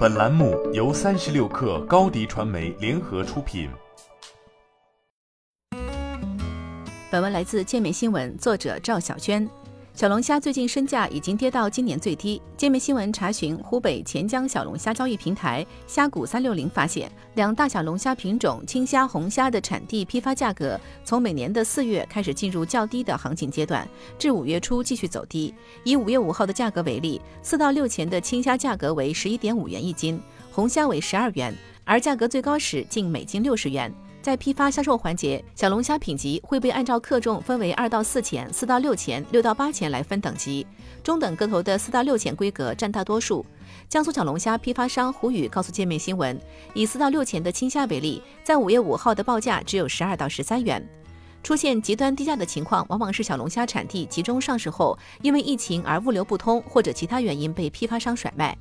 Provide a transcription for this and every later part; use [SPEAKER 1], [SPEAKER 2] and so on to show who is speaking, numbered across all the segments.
[SPEAKER 1] 本栏目由三十六氪高低传媒联合出品。
[SPEAKER 2] 本文来自界面新闻，作者赵小娟。小龙虾最近身价已经跌到今年最低。界面新闻查询湖北潜江小龙虾交易平台虾谷三六零发现，两大小龙虾品种青虾、红虾的产地批发价格从每年的四月开始进入较低的行情阶段，至五月初继续走低。以五月五号的价格为例，四到六钱的青虾价格为十一点五元一斤，红虾为十二元，而价格最高时近每斤六十元。在批发销售环节，小龙虾品级会被按照克重分为二到四钱、四到六钱、六到八钱来分等级，中等个头的四到六钱规格占大多数。江苏小龙虾批发商胡宇告诉界面新闻，以四到六钱的青虾为例，在五月五号的报价只有十二到十三元。出现极端低价的情况，往往是小龙虾产地集中上市后，因为疫情而物流不通或者其他原因被批发商甩卖。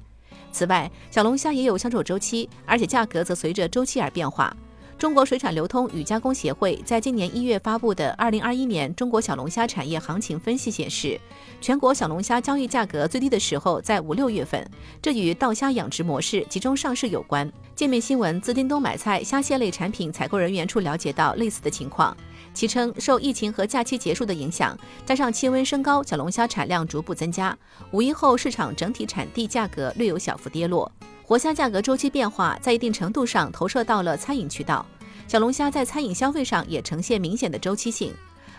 [SPEAKER 2] 此外，小龙虾也有销售周期，而且价格则随着周期而变化。中国水产流通与加工协会在今年一月发布的《二零二一年中国小龙虾产业行情分析》显示，全国小龙虾交易价格最低的时候在五六月份，这与稻虾养殖模式集中上市有关。界面新闻自叮咚买菜虾蟹类产品采购人员处了解到类似的情况，其称受疫情和假期结束的影响，加上气温升高，小龙虾产量逐步增加，五一后市场整体产地价格略有小幅跌落。活虾价格周期变化在一定程度上投射到了餐饮渠道，小龙虾在餐饮消费上也呈现明显的周期性。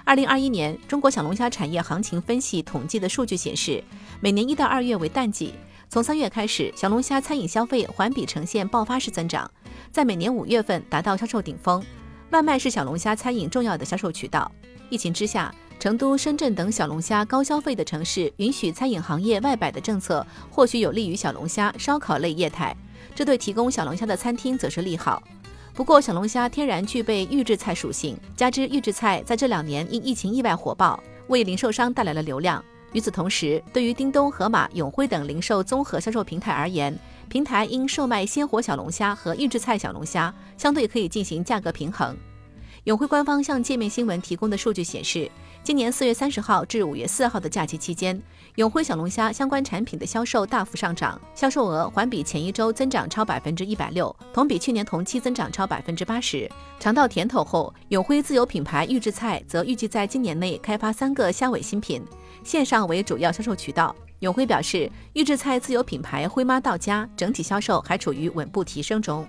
[SPEAKER 2] 二零二一年中国小龙虾产业行情分析统计的数据显示，每年一到二月为淡季，从三月开始，小龙虾餐饮消费环比呈现爆发式增长，在每年五月份达到销售顶峰。外卖是小龙虾餐饮重要的销售渠道。疫情之下。成都、深圳等小龙虾高消费的城市，允许餐饮行业外摆的政策，或许有利于小龙虾、烧烤类业态，这对提供小龙虾的餐厅则是利好。不过，小龙虾天然具备预制菜属性，加之预制菜在这两年因疫情意外火爆，为零售商带来了流量。与此同时，对于叮咚、盒马、永辉等零售综合销售平台而言，平台因售卖鲜活小龙虾和预制菜小龙虾，相对可以进行价格平衡。永辉官方向界面新闻提供的数据显示，今年四月三十号至五月四号的假期期间，永辉小龙虾相关产品的销售大幅上涨，销售额环比前一周增长超百分之一百六，同比去年同期增长超百分之八十。尝到甜头后，永辉自有品牌预制菜则预计在今年内开发三个虾尾新品，线上为主要销售渠道。永辉表示，预制菜自有品牌辉妈到家整体销售还处于稳步提升中。